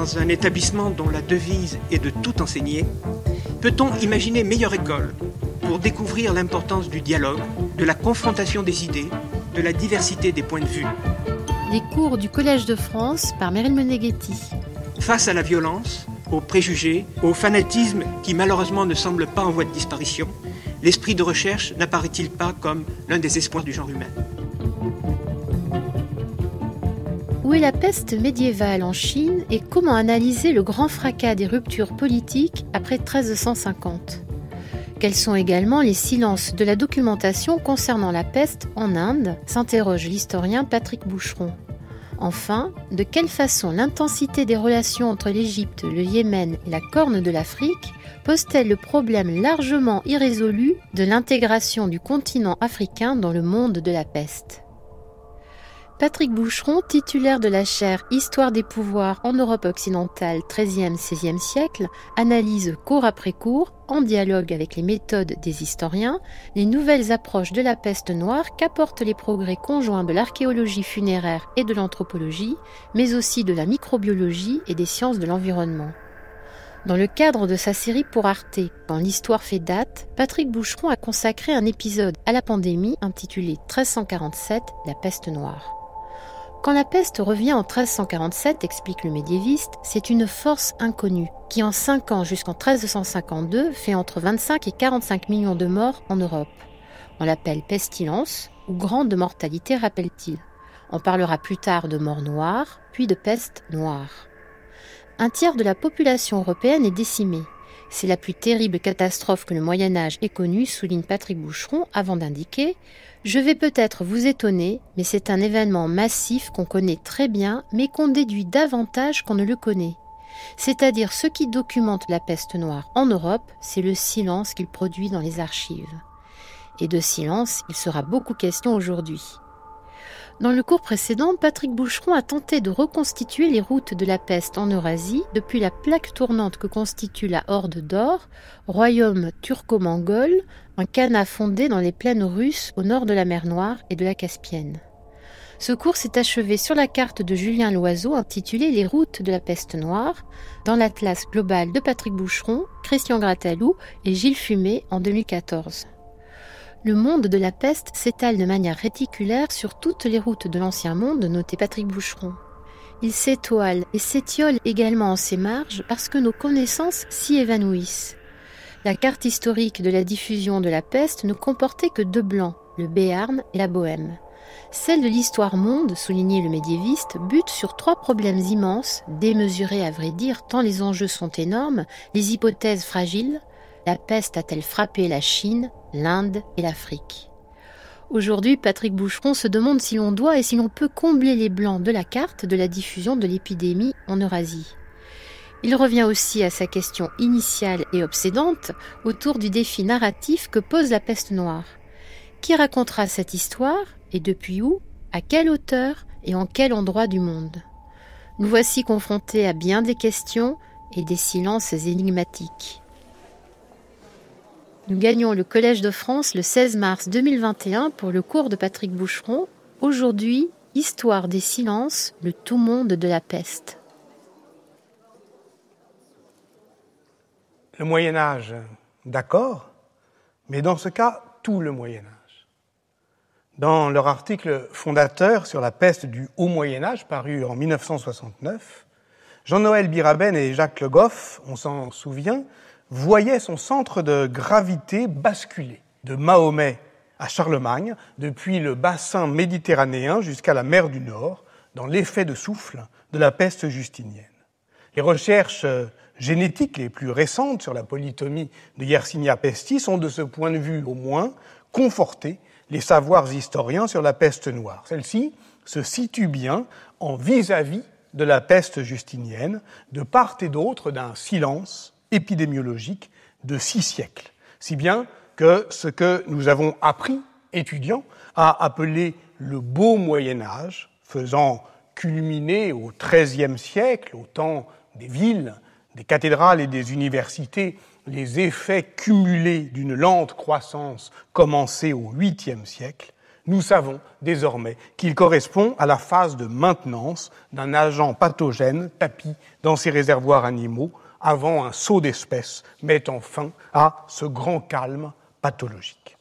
dans un établissement dont la devise est de tout enseigner, peut-on imaginer meilleure école pour découvrir l'importance du dialogue, de la confrontation des idées, de la diversité des points de vue? Les cours du Collège de France par Meryl Meneghetti. Face à la violence, aux préjugés, au fanatisme qui malheureusement ne semble pas en voie de disparition, l'esprit de recherche n'apparaît-il pas comme l'un des espoirs du genre humain? La peste médiévale en Chine et comment analyser le grand fracas des ruptures politiques après 1350 Quels sont également les silences de la documentation concernant la peste en Inde s'interroge l'historien Patrick Boucheron. Enfin, de quelle façon l'intensité des relations entre l'Égypte, le Yémen et la Corne de l'Afrique pose-t-elle le problème largement irrésolu de l'intégration du continent africain dans le monde de la peste? Patrick Boucheron, titulaire de la chaire Histoire des pouvoirs en Europe occidentale 13e-16e siècle, analyse cours après cours, en dialogue avec les méthodes des historiens, les nouvelles approches de la peste noire qu'apportent les progrès conjoints de l'archéologie funéraire et de l'anthropologie, mais aussi de la microbiologie et des sciences de l'environnement. Dans le cadre de sa série pour Arte, Quand l'histoire fait date, Patrick Boucheron a consacré un épisode à la pandémie intitulé 1347, la peste noire. Quand la peste revient en 1347, explique le médiéviste, c'est une force inconnue qui en 5 ans jusqu'en 1352 fait entre 25 et 45 millions de morts en Europe. On l'appelle pestilence ou grande mortalité, rappelle-t-il. On parlera plus tard de mort noire, puis de peste noire. Un tiers de la population européenne est décimée. C'est la plus terrible catastrophe que le Moyen Âge ait connue, souligne Patrick Boucheron, avant d'indiquer Je vais peut-être vous étonner, mais c'est un événement massif qu'on connaît très bien, mais qu'on déduit davantage qu'on ne le connaît. C'est-à-dire ce qui documente la peste noire en Europe, c'est le silence qu'il produit dans les archives. Et de silence, il sera beaucoup question aujourd'hui. Dans le cours précédent, Patrick Boucheron a tenté de reconstituer les routes de la peste en Eurasie depuis la plaque tournante que constitue la Horde d'Or, royaume turco-mongol, un canat fondé dans les plaines russes au nord de la mer Noire et de la Caspienne. Ce cours s'est achevé sur la carte de Julien Loiseau intitulée Les routes de la peste noire, dans l'atlas global de Patrick Boucheron, Christian Gratalou et Gilles Fumet en 2014 le monde de la peste s'étale de manière réticulaire sur toutes les routes de l'ancien monde, notait Patrick Boucheron. Il s'étoile et s'étiole également en ses marges parce que nos connaissances s'y évanouissent. La carte historique de la diffusion de la peste ne comportait que deux blancs, le Béarn et la Bohème. Celle de l'histoire monde, soulignait le médiéviste, bute sur trois problèmes immenses, démesurés à vrai dire tant les enjeux sont énormes, les hypothèses fragiles, peste a-t-elle frappé la Chine, l'Inde et l'Afrique? Aujourd'hui, Patrick Boucheron se demande si l'on doit et si l'on peut combler les blancs de la carte de la diffusion de l'épidémie en Eurasie. Il revient aussi à sa question initiale et obsédante autour du défi narratif que pose la peste noire. Qui racontera cette histoire et depuis où, à quelle hauteur et en quel endroit du monde? Nous voici confrontés à bien des questions et des silences énigmatiques. Nous gagnons le Collège de France le 16 mars 2021 pour le cours de Patrick Boucheron. Aujourd'hui, Histoire des silences, le tout monde de la peste. Le Moyen Âge, d'accord, mais dans ce cas, tout le Moyen Âge. Dans leur article fondateur sur la peste du Haut Moyen Âge, paru en 1969, Jean-Noël Biraben et Jacques Le Goff, on s'en souvient, voyait son centre de gravité basculer de Mahomet à Charlemagne, depuis le bassin méditerranéen jusqu'à la mer du Nord, dans l'effet de souffle de la peste justinienne. Les recherches génétiques les plus récentes sur la polytomie de Yersinia pestis ont, de ce point de vue au moins, conforté les savoirs historiens sur la peste noire. Celle-ci se situe bien en vis-à-vis -vis de la peste justinienne, de part et d'autre d'un silence épidémiologique de six siècles, si bien que ce que nous avons appris, étudiants, à appeler le beau Moyen Âge, faisant culminer au XIIIe siècle, au temps des villes, des cathédrales et des universités, les effets cumulés d'une lente croissance commencée au VIIIe siècle, nous savons désormais qu'il correspond à la phase de maintenance d'un agent pathogène tapi dans ces réservoirs animaux avant un saut d'espèces mettant fin à ce grand calme pathologique.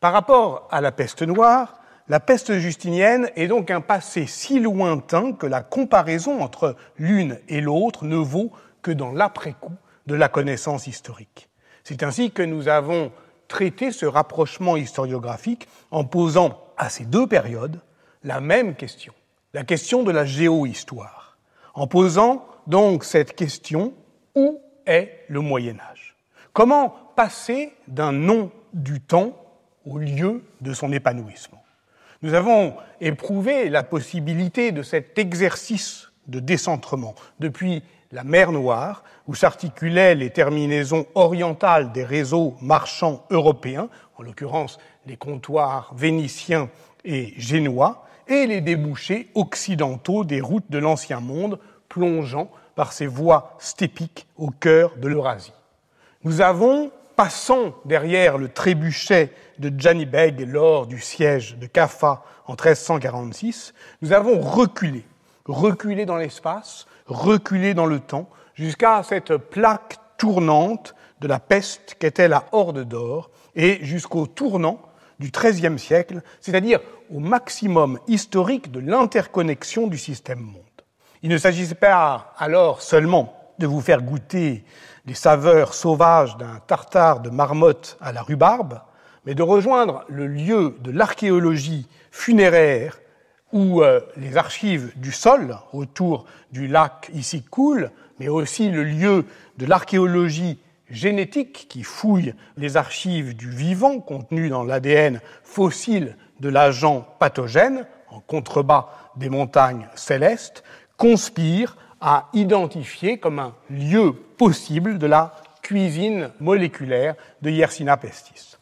Par rapport à la peste noire, la peste justinienne est donc un passé si lointain que la comparaison entre l'une et l'autre ne vaut que dans l'après-coup de la connaissance historique. C'est ainsi que nous avons traité ce rapprochement historiographique en posant à ces deux périodes la même question, la question de la géohistoire, en posant donc cette question où est le Moyen Âge. Comment passer d'un nom du temps au lieu de son épanouissement. Nous avons éprouvé la possibilité de cet exercice de décentrement. Depuis la mer Noire, où s'articulaient les terminaisons orientales des réseaux marchands européens, en l'occurrence les comptoirs vénitiens et génois, et les débouchés occidentaux des routes de l'Ancien Monde, plongeant par ces voies stépiques au cœur de l'Eurasie. Nous avons, passant derrière le trébuchet de Janibeg lors du siège de Kaffa en 1346, nous avons reculé, reculé dans l'espace, reculé dans le temps, jusqu'à cette plaque tournante de la peste qu'était la Horde d'Or, et jusqu'au tournant du XIIIe siècle, c'est-à-dire au maximum historique de l'interconnexion du système monde. Il ne s'agissait pas alors seulement de vous faire goûter les saveurs sauvages d'un tartare de marmotte à la rhubarbe, mais de rejoindre le lieu de l'archéologie funéraire où euh, les archives du sol autour du lac ici coulent, mais aussi le lieu de l'archéologie génétique qui fouille les archives du vivant contenu dans l'ADN fossile de l'agent pathogène en contrebas des montagnes célestes, conspire à identifier comme un lieu possible de la cuisine moléculaire de Yersina pestis.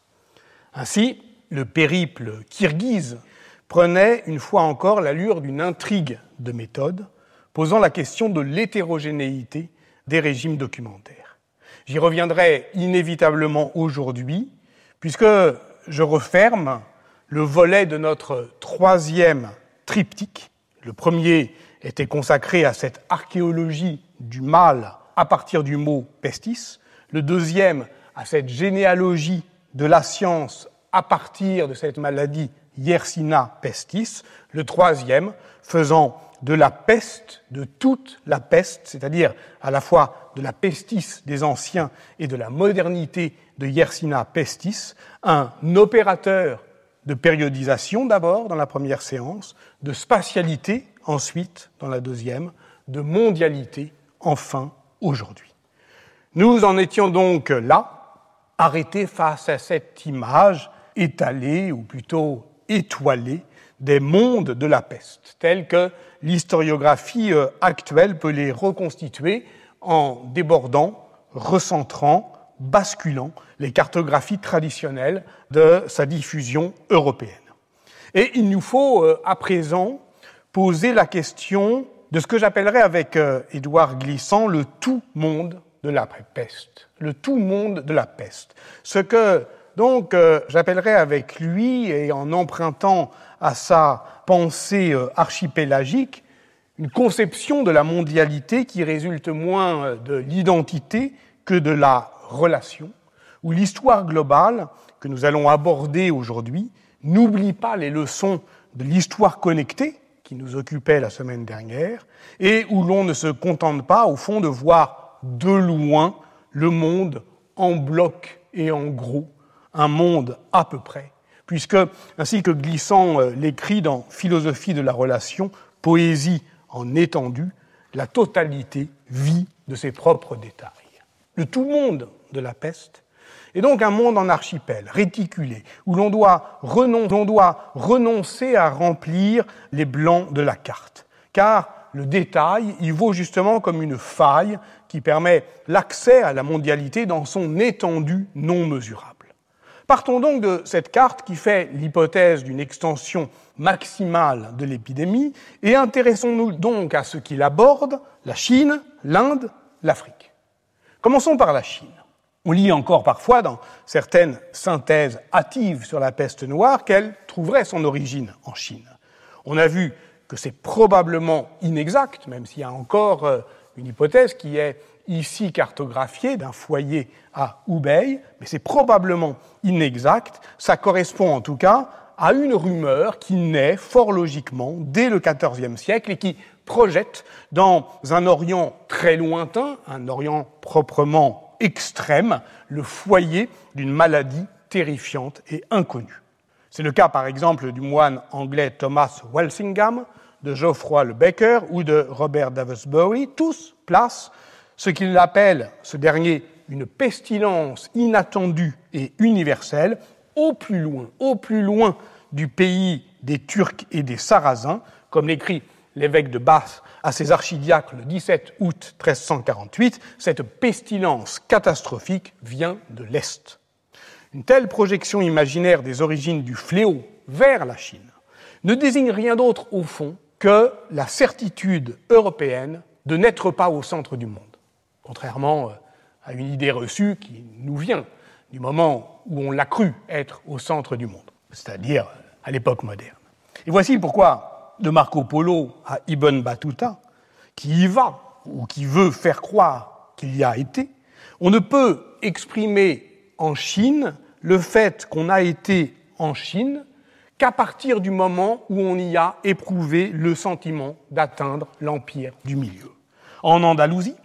Ainsi, le périple kirghize prenait une fois encore l'allure d'une intrigue de méthode, posant la question de l'hétérogénéité des régimes documentaires. J'y reviendrai inévitablement aujourd'hui, puisque je referme le volet de notre troisième triptyque. Le premier était consacré à cette archéologie du mal à partir du mot pestis, le deuxième à cette généalogie de la science à partir de cette maladie Yersina pestis, le troisième faisant de la peste, de toute la peste, c'est-à-dire à la fois de la pestis des anciens et de la modernité de Yersina pestis, un opérateur de périodisation d'abord dans la première séance, de spatialité ensuite dans la deuxième, de mondialité enfin aujourd'hui. Nous en étions donc là, arrêtés face à cette image étalée, ou plutôt étoilée, des mondes de la peste, tels que l'historiographie euh, actuelle peut les reconstituer en débordant, recentrant, basculant les cartographies traditionnelles de sa diffusion européenne. Et il nous faut euh, à présent poser la question de ce que j'appellerais avec euh, Édouard Glissant le tout monde de la peste, le tout monde de la peste. Ce que donc euh, j'appellerais avec lui et en empruntant à sa pensée euh, archipélagique une conception de la mondialité qui résulte moins de l'identité que de la relation, où l'histoire globale que nous allons aborder aujourd'hui n'oublie pas les leçons de l'histoire connectée qui nous occupait la semaine dernière, et où l'on ne se contente pas, au fond, de voir de loin le monde en bloc et en gros, un monde à peu près, puisque, ainsi que Glissant euh, l'écrit dans Philosophie de la relation, poésie en étendue, la totalité vit de ses propres détails. Le tout monde de la peste et donc un monde en archipel, réticulé, où l'on doit, renoncer à remplir les blancs de la carte. Car le détail y vaut justement comme une faille qui permet l'accès à la mondialité dans son étendue non mesurable. Partons donc de cette carte qui fait l'hypothèse d'une extension maximale de l'épidémie et intéressons-nous donc à ce qu'il aborde, la Chine, l'Inde, l'Afrique. Commençons par la Chine. On lit encore parfois dans certaines synthèses hâtives sur la peste noire qu'elle trouverait son origine en Chine. On a vu que c'est probablement inexact, même s'il y a encore euh, une hypothèse qui est ici cartographiée d'un foyer à Hubei, mais c'est probablement inexact. Ça correspond en tout cas à une rumeur qui naît fort logiquement dès le XIVe siècle et qui projette dans un Orient très lointain, un Orient proprement extrême, le foyer d'une maladie terrifiante et inconnue. C'est le cas par exemple du moine anglais Thomas Walsingham, de Geoffroy le Baker ou de Robert Davisbury. Tous placent ce qu'il appelle, ce dernier, une pestilence inattendue et universelle au plus loin, au plus loin du pays des Turcs et des Sarrasins, comme l'écrit l'évêque de Bath à ses archidiacres le 17 août 1348, cette pestilence catastrophique vient de l'Est. Une telle projection imaginaire des origines du fléau vers la Chine ne désigne rien d'autre au fond que la certitude européenne de n'être pas au centre du monde, contrairement euh, à une idée reçue qui nous vient du moment où on l'a cru être au centre du monde, c'est-à-dire à l'époque moderne. Et voici pourquoi de Marco Polo à Ibn Battuta, qui y va ou qui veut faire croire qu'il y a été, on ne peut exprimer en Chine le fait qu'on a été en Chine qu'à partir du moment où on y a éprouvé le sentiment d'atteindre l'empire du milieu. En Andalousie,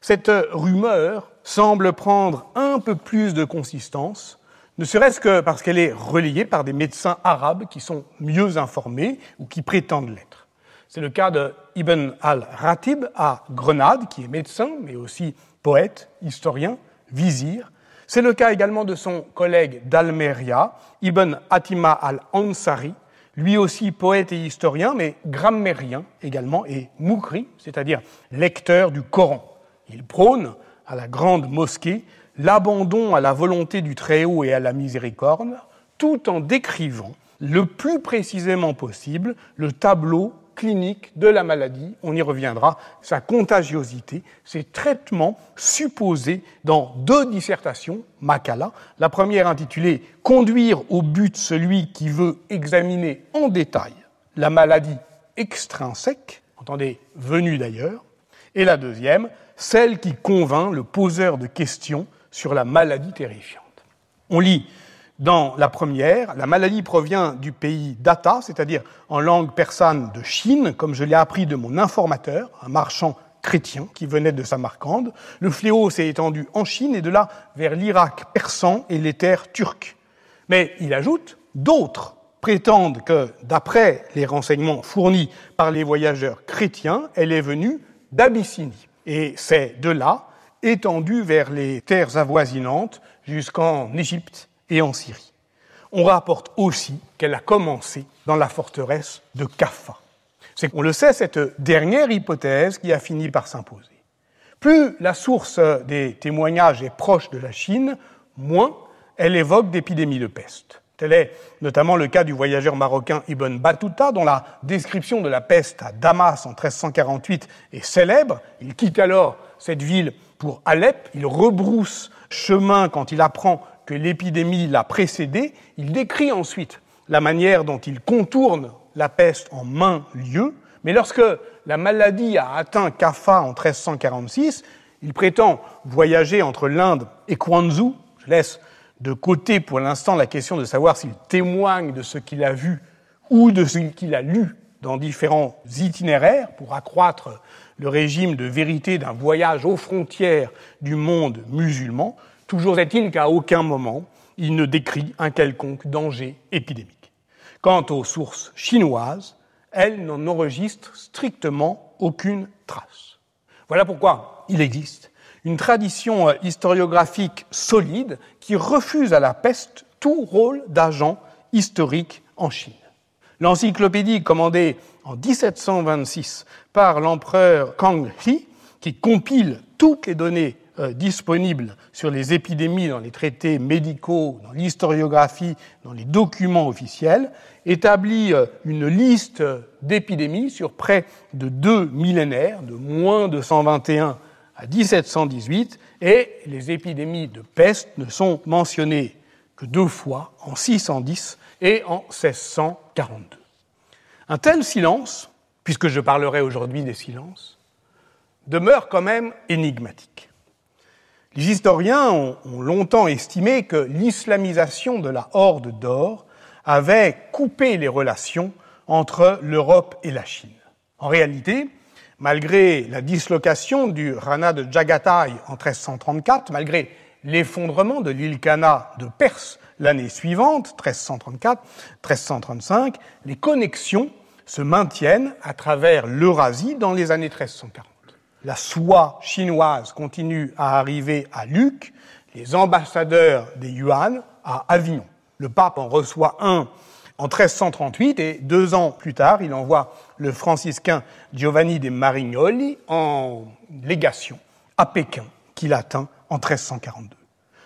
cette rumeur semble prendre un peu plus de consistance ne serait-ce que parce qu'elle est relayée par des médecins arabes qui sont mieux informés ou qui prétendent l'être. C'est le cas de Ibn al-Ratib à Grenade, qui est médecin, mais aussi poète, historien, vizir. C'est le cas également de son collègue d'Almeria, Ibn Atima al-Ansari, lui aussi poète et historien, mais grammairien également, et moukri, c'est-à-dire lecteur du Coran. Il prône à la grande mosquée l'abandon à la volonté du Très-Haut et à la miséricorde, tout en décrivant le plus précisément possible le tableau clinique de la maladie, on y reviendra, sa contagiosité, ses traitements supposés dans deux dissertations, Makala, la première intitulée Conduire au but celui qui veut examiner en détail la maladie extrinsèque, entendez, venue d'ailleurs, et la deuxième, celle qui convainc le poseur de questions sur la maladie terrifiante. On lit dans la première, la maladie provient du pays d'Ata, c'est-à-dire en langue persane de Chine, comme je l'ai appris de mon informateur, un marchand chrétien qui venait de Samarcande. Le fléau s'est étendu en Chine et de là vers l'Irak persan et les terres turques. Mais il ajoute, d'autres prétendent que, d'après les renseignements fournis par les voyageurs chrétiens, elle est venue d'Abyssinie. Et c'est de là étendue vers les terres avoisinantes jusqu'en Égypte et en Syrie. On rapporte aussi qu'elle a commencé dans la forteresse de Kaffa. C'est qu'on le sait, cette dernière hypothèse qui a fini par s'imposer. Plus la source des témoignages est proche de la Chine, moins elle évoque d'épidémies de peste. Tel est notamment le cas du voyageur marocain Ibn Battuta, dont la description de la peste à Damas en 1348 est célèbre. Il quitte alors cette ville pour Alep, il rebrousse chemin quand il apprend que l'épidémie l'a précédé, il décrit ensuite la manière dont il contourne la peste en main lieu, mais lorsque la maladie a atteint Kaffa en 1346, il prétend voyager entre l'Inde et Kwanzhou. Je laisse de côté pour l'instant la question de savoir s'il témoigne de ce qu'il a vu ou de ce qu'il a lu dans différents itinéraires pour accroître le régime de vérité d'un voyage aux frontières du monde musulman, toujours est-il qu'à aucun moment il ne décrit un quelconque danger épidémique. Quant aux sources chinoises, elles n'en enregistrent strictement aucune trace. Voilà pourquoi il existe une tradition euh, historiographique solide qui refuse à la peste tout rôle d'agent historique en Chine. L'encyclopédie commandée en 1726 par l'empereur Kang He, qui compile toutes les données euh, disponibles sur les épidémies dans les traités médicaux, dans l'historiographie, dans les documents officiels, établit euh, une liste d'épidémies sur près de deux millénaires, de moins de 121 à 1718 et les épidémies de peste ne sont mentionnées que deux fois, en 610 et en 1642. Un tel silence, puisque je parlerai aujourd'hui des silences, demeure quand même énigmatique. Les historiens ont, longtemps estimé que l'islamisation de la Horde d'Or avait coupé les relations entre l'Europe et la Chine. En réalité, malgré la dislocation du Rana de Jagatai en 1334, malgré l'effondrement de l'île Kana de Perse l'année suivante, 1334-1335, les connexions se maintiennent à travers l'Eurasie dans les années 1340. La soie chinoise continue à arriver à Luc, les ambassadeurs des Yuan à Avignon. Le pape en reçoit un en 1338 et deux ans plus tard, il envoie le franciscain Giovanni de Marignoli en légation à Pékin, qu'il atteint en 1342.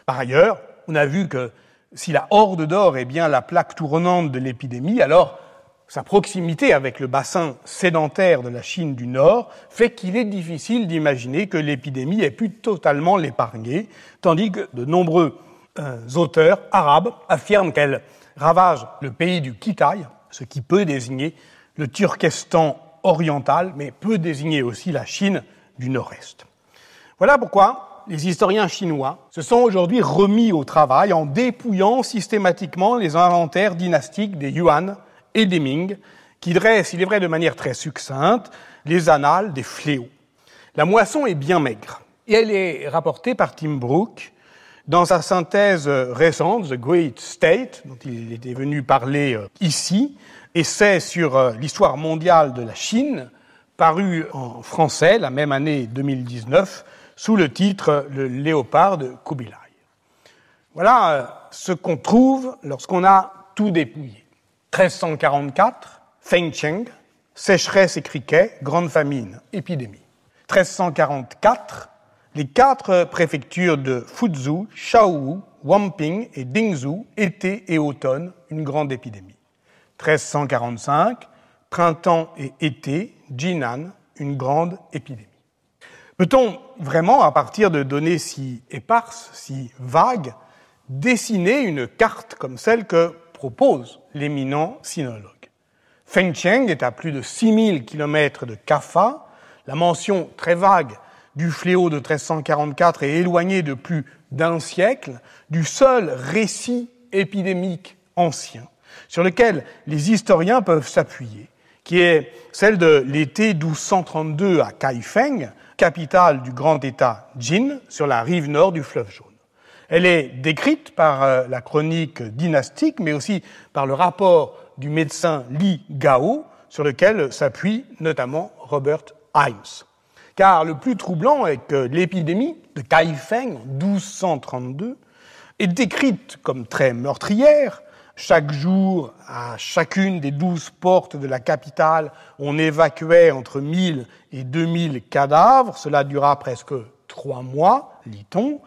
Par ailleurs, on a vu que si la horde d'or est bien la plaque tournante de l'épidémie, alors sa proximité avec le bassin sédentaire de la Chine du Nord fait qu'il est difficile d'imaginer que l'épidémie ait pu totalement l'épargner, tandis que de nombreux euh, auteurs arabes affirment qu'elle ravage le pays du Kitaï, ce qui peut désigner le Turkestan oriental, mais peut désigner aussi la Chine du Nord-Est. Voilà pourquoi les historiens chinois se sont aujourd'hui remis au travail en dépouillant systématiquement les inventaires dynastiques des Yuan et des Ming, qui dressent, il est vrai de manière très succincte, les annales des fléaux. La moisson est bien maigre, et elle est rapportée par Tim Brooke dans sa synthèse récente, The Great State, dont il était venu parler euh, ici, essai sur euh, l'histoire mondiale de la Chine, paru en français la même année 2019 sous le titre Le léopard de Kubilai. Voilà euh, ce qu'on trouve lorsqu'on a tout dépouillé. 1344, Feng Cheng, sécheresse et criquet, grande famine, épidémie. 1344, les quatre préfectures de Fuzhou, Shaowu, Wamping et Dingzhou, été et automne, une grande épidémie. 1345, printemps et été, Jinan, une grande épidémie. Peut-on vraiment, à partir de données si éparses, si vagues, dessiner une carte comme celle que propose l'éminent sinologue Feng Cheng est à plus de 6000 km de Kaffa. La mention très vague du fléau de 1344 est éloigné de plus d'un siècle du seul récit épidémique ancien sur lequel les historiens peuvent s'appuyer, qui est celle de l'été 1232 à Kaifeng, capitale du grand État Jin, sur la rive nord du fleuve jaune. Elle est décrite par euh, la chronique dynastique, mais aussi par le rapport du médecin Li Gao, sur lequel s'appuie notamment Robert Himes. Car le plus troublant est que l'épidémie de Kaifeng en 1232 est décrite comme très meurtrière. Chaque jour, à chacune des douze portes de la capitale, on évacuait entre 1000 et 2000 cadavres. Cela dura presque trois mois, lit-on.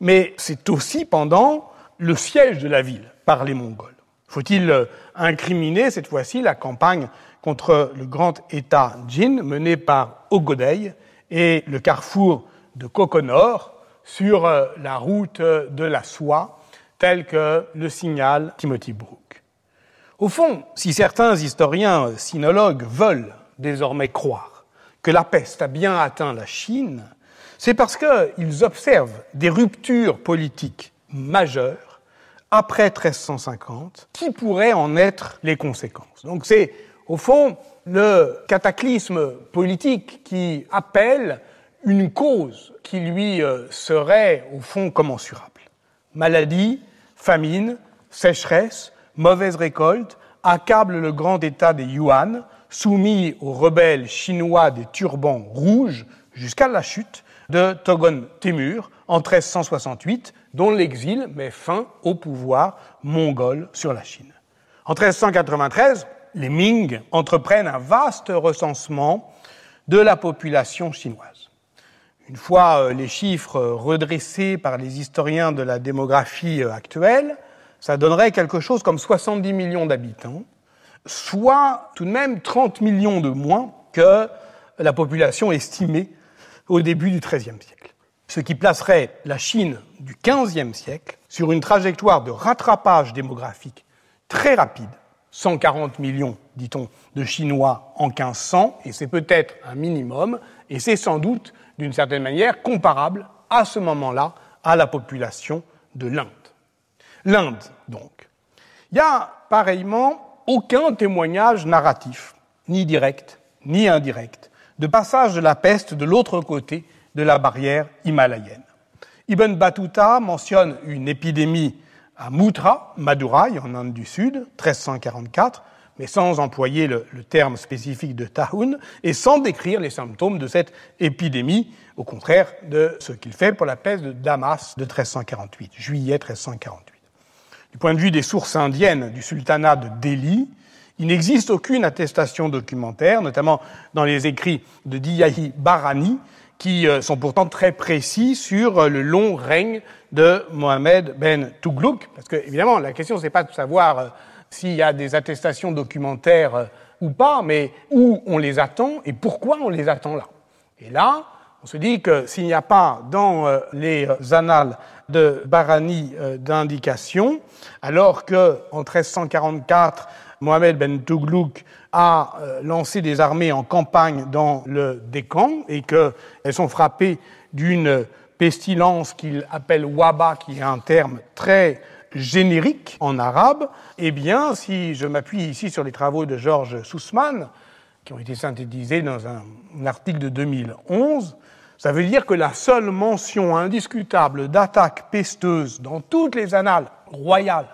Mais c'est aussi pendant le siège de la ville par les Mongols. Faut-il incriminer cette fois-ci la campagne contre le grand État Jin menée par Ogodei et le carrefour de Kokonor sur euh, la route de la soie, tel que le signale Timothy Brook? Au fond, si certains historiens sinologues veulent désormais croire que la peste a bien atteint la Chine, c'est parce qu'ils observent des ruptures politiques majeures après 1350 qui pourraient en être les conséquences. Donc c'est, au fond, le cataclysme politique qui appelle une cause qui lui euh, serait au fond commensurable. Maladie, famine, sécheresse, mauvaise récolte accablent le grand État des Yuan, soumis aux rebelles chinois des turbans rouges jusqu'à la chute de Togon Temur en 1368, dont l'exil met fin au pouvoir mongol sur la Chine. En 1393, les Ming entreprennent un vaste recensement de la population chinoise. Une fois euh, les chiffres redressés par les historiens de la démographie euh, actuelle, ça donnerait quelque chose comme 70 millions d'habitants, soit tout de même 30 millions de moins que la population estimée au début du XIIIe siècle. Ce qui placerait la Chine du XVe siècle sur une trajectoire de rattrapage démographique très rapide. 140 millions, dit-on, de Chinois en 1500, et c'est peut-être un minimum, et c'est sans doute, d'une certaine manière, comparable à ce moment-là à la population de l'Inde. L'Inde, donc. Il n'y a pareillement aucun témoignage narratif, ni direct, ni indirect, de passage de la peste de l'autre côté de la barrière himalayenne. Ibn Battuta mentionne une épidémie à Mutra, Madurai, en Inde du Sud, 1344, mais sans employer le, terme spécifique de Tahoun et sans décrire les symptômes de cette épidémie, au contraire de ce qu'il fait pour la peste de Damas de 1348, juillet 1348. Du point de vue des sources indiennes du sultanat de Delhi, il n'existe aucune attestation documentaire, notamment dans les écrits de Diyahi Barani, qui euh, sont pourtant très précis sur euh, le long règne de Mohamed Ben Tougluk. Parce que, évidemment, la question, c'est pas de savoir euh, s'il y a des attestations documentaires ou pas, mais où on les attend et pourquoi on les attend là. Et là, on se dit que s'il n'y a pas dans les annales de Barani d'indication, alors que en 1344, Mohamed Ben Tougluk a euh, lancé des armées en campagne dans le Décan et qu'elles sont frappées d'une pestilence qu'il appelle waba, qui est un terme très générique en arabe, eh bien, si je m'appuie ici sur les travaux de Georges Sussman, qui ont été synthétisés dans un, un article de 2011, ça veut dire que la seule mention indiscutable d'attaque pesteuse dans toutes les annales royales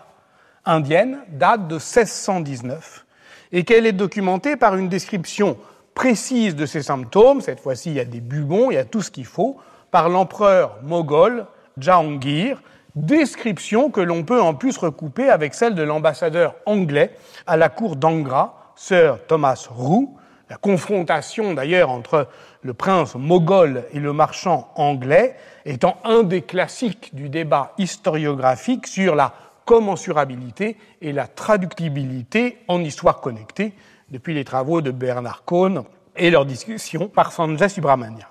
indienne date de 1619 et qu'elle est documentée par une description précise de ces symptômes, cette fois-ci il y a des bubons, il y a tout ce qu'il faut, par l'empereur moghol Jahangir, description que l'on peut en plus recouper avec celle de l'ambassadeur anglais à la cour d'Angra, Sir Thomas Roux, la confrontation d'ailleurs entre le prince moghol et le marchand anglais étant un des classiques du débat historiographique sur la commensurabilité et la traductibilité en histoire connectée depuis les travaux de Bernard Cohn et leur discussion par Sanjay Subramanian.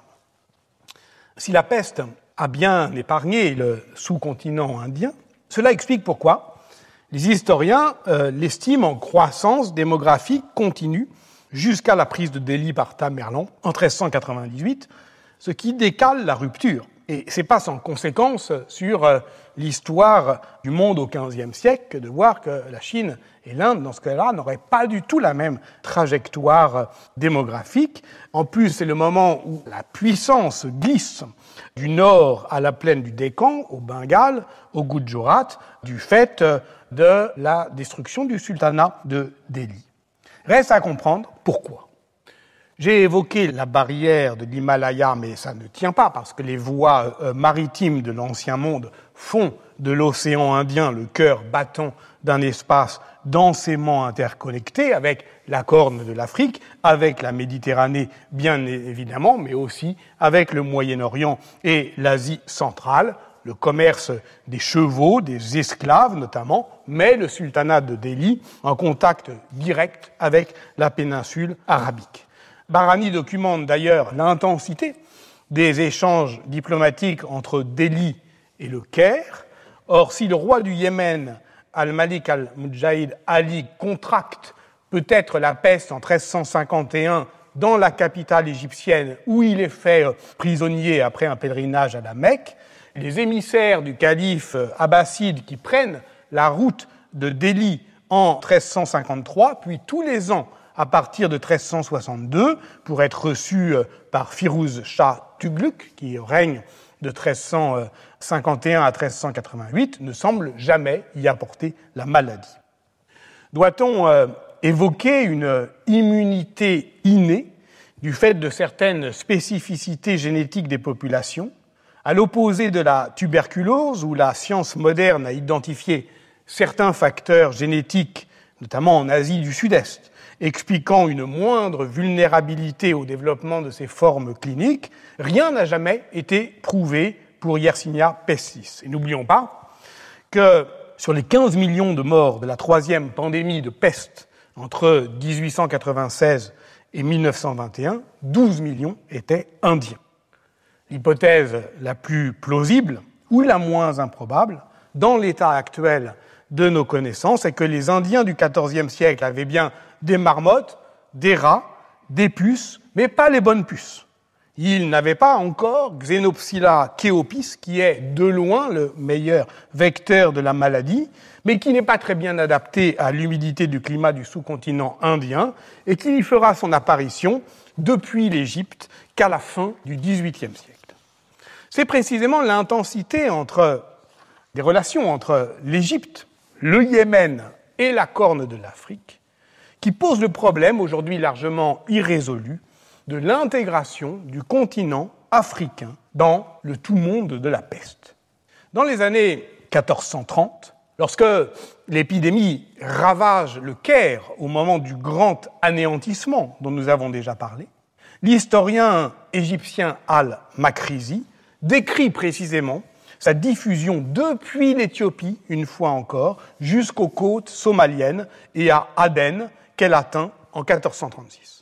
Si la peste a bien épargné le sous-continent indien, cela explique pourquoi les historiens euh, l'estiment en croissance démographique continue jusqu'à la prise de Delhi par Tamerlan en 1398, ce qui décale la rupture et c'est pas sans conséquence sur euh, l'histoire du monde au XVe siècle de voir que la Chine et l'Inde, dans ce cas-là, n'auraient pas du tout la même trajectoire démographique. En plus, c'est le moment où la puissance glisse du nord à la plaine du Décan, au Bengale, au Gujarat, du fait de la destruction du sultanat de Delhi. Reste à comprendre pourquoi. J'ai évoqué la barrière de l'Himalaya, mais ça ne tient pas parce que les voies euh, maritimes de l'ancien monde font de l'océan Indien le cœur battant d'un espace densément interconnecté avec la corne de l'Afrique, avec la Méditerranée bien évidemment, mais aussi avec le Moyen-Orient et l'Asie centrale, le commerce des chevaux, des esclaves notamment, mais le sultanat de Delhi en contact direct avec la péninsule arabique. Barani documente d'ailleurs l'intensité des échanges diplomatiques entre Delhi et le Caire. Or, si le roi du Yémen, Al-Malik al-Mujahid Ali, contracte peut-être la peste en 1351 dans la capitale égyptienne où il est fait prisonnier après un pèlerinage à la Mecque, les émissaires du calife abbasside qui prennent la route de Delhi en 1353, puis tous les ans à partir de 1362 pour être reçu euh, par Firouz Shah Tughluq, qui règne de 1351 à 1388, ne semble jamais y apporter la maladie. Doit-on euh, évoquer une immunité innée du fait de certaines spécificités génétiques des populations, à l'opposé de la tuberculose, où la science moderne a identifié certains facteurs génétiques, notamment en Asie du Sud-Est, expliquant une moindre vulnérabilité au développement de ces formes cliniques, rien n'a jamais été prouvé pour Yersinia pestis. Et n'oublions pas que sur les 15 millions de morts de la troisième pandémie de peste entre 1896 et 1921, 12 millions étaient indiens. L'hypothèse la plus plausible ou la moins improbable, dans l'état actuel de nos connaissances, est que les Indiens du XIVe siècle avaient bien des marmottes, des rats, des puces, mais pas les bonnes puces. Ils n'avaient pas encore Xenopsylla chaopis, qui est de loin le meilleur vecteur de la maladie, mais qui n'est pas très bien adapté à l'humidité du climat du sous-continent indien et qui y fera son apparition depuis l'Égypte qu'à la fin du XVIIIe siècle. C'est précisément l'intensité entre des relations entre l'Égypte, le Yémen et la Corne de l'Afrique qui pose le problème aujourd'hui largement irrésolu de l'intégration du continent africain dans le tout monde de la peste. Dans les années 1430, lorsque l'épidémie ravage le Caire au moment du grand anéantissement dont nous avons déjà parlé, l'historien égyptien Al-Makrizi décrit précisément sa diffusion depuis l'Éthiopie, une fois encore, jusqu'aux côtes somaliennes et à Aden, qu'elle atteint en 1436.